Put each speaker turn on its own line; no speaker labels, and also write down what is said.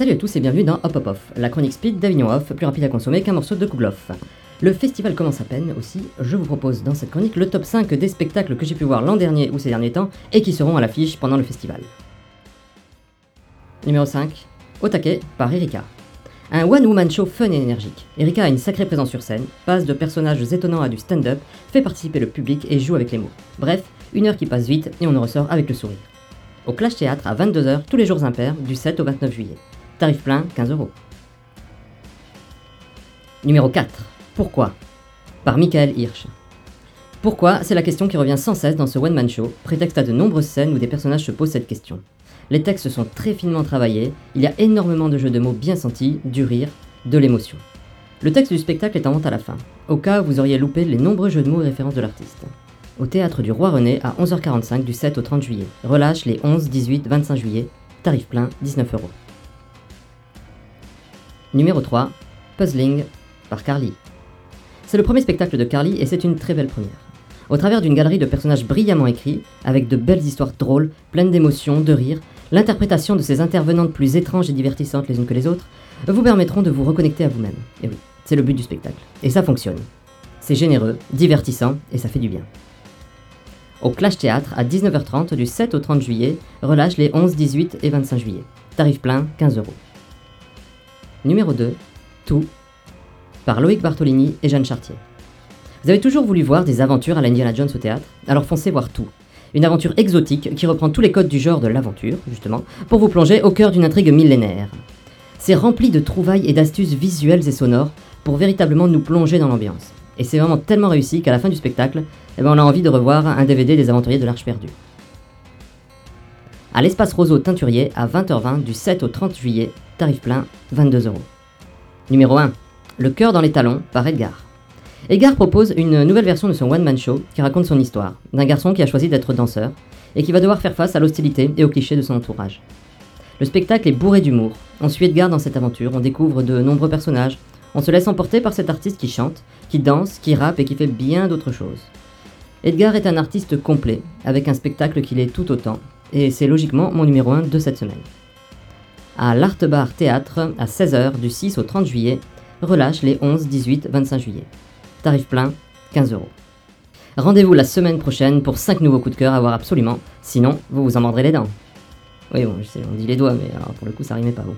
Salut à tous et bienvenue dans Hop Hop Off, la chronique speed d'Avignon Off, plus rapide à consommer qu'un morceau de Kouglof. Le festival commence à peine aussi, je vous propose dans cette chronique le top 5 des spectacles que j'ai pu voir l'an dernier ou ces derniers temps et qui seront à l'affiche pendant le festival. Numéro 5, Otake par Erika. Un one-woman show fun et énergique. Erika a une sacrée présence sur scène, passe de personnages étonnants à du stand-up, fait participer le public et joue avec les mots. Bref, une heure qui passe vite et on en ressort avec le sourire. Au Clash Théâtre à 22h tous les jours impairs du 7 au 29 juillet. Tarif plein 15 euros. Numéro 4. Pourquoi? Par Michael Hirsch. Pourquoi? C'est la question qui revient sans cesse dans ce one-man show, prétexte à de nombreuses scènes où des personnages se posent cette question. Les textes sont très finement travaillés, il y a énormément de jeux de mots bien sentis, du rire, de l'émotion. Le texte du spectacle est en vente à la fin, au cas où vous auriez loupé les nombreux jeux de mots et références de l'artiste. Au théâtre du Roi René à 11h45 du 7 au 30 juillet. Relâche les 11, 18, 25 juillet. Tarif plein 19 euros. Numéro 3. Puzzling par Carly. C'est le premier spectacle de Carly et c'est une très belle première. Au travers d'une galerie de personnages brillamment écrits, avec de belles histoires drôles, pleines d'émotions, de rires, l'interprétation de ces intervenantes plus étranges et divertissantes les unes que les autres vous permettront de vous reconnecter à vous-même. Et oui, c'est le but du spectacle. Et ça fonctionne. C'est généreux, divertissant et ça fait du bien. Au Clash Théâtre à 19h30 du 7 au 30 juillet, relâche les 11, 18 et 25 juillet. Tarif plein 15 euros. Numéro 2, Tout, par Loïc Bartolini et Jeanne Chartier. Vous avez toujours voulu voir des aventures à l'Indiana Jones au théâtre? Alors foncez voir Tout. Une aventure exotique qui reprend tous les codes du genre de l'aventure, justement, pour vous plonger au cœur d'une intrigue millénaire. C'est rempli de trouvailles et d'astuces visuelles et sonores pour véritablement nous plonger dans l'ambiance. Et c'est vraiment tellement réussi qu'à la fin du spectacle, eh ben on a envie de revoir un DVD des aventuriers de l'Arche perdue. À l'espace Roseau Teinturier à 20h20 du 7 au 30 juillet, tarif plein 22 euros. Numéro 1. Le cœur dans les talons par Edgar. Edgar propose une nouvelle version de son one-man show qui raconte son histoire, d'un garçon qui a choisi d'être danseur et qui va devoir faire face à l'hostilité et aux clichés de son entourage. Le spectacle est bourré d'humour. On suit Edgar dans cette aventure, on découvre de nombreux personnages, on se laisse emporter par cet artiste qui chante, qui danse, qui rappe et qui fait bien d'autres choses. Edgar est un artiste complet, avec un spectacle qui l'est tout autant, et c'est logiquement mon numéro 1 de cette semaine. À l'Art Bar Théâtre, à 16h du 6 au 30 juillet, relâche les 11, 18, 25 juillet. Tarif plein, 15 euros. Rendez-vous la semaine prochaine pour 5 nouveaux coups de cœur à voir absolument, sinon vous vous en mordrez les dents. Oui bon, je sais, on dit les doigts, mais alors pour le coup ça rimait pas vous.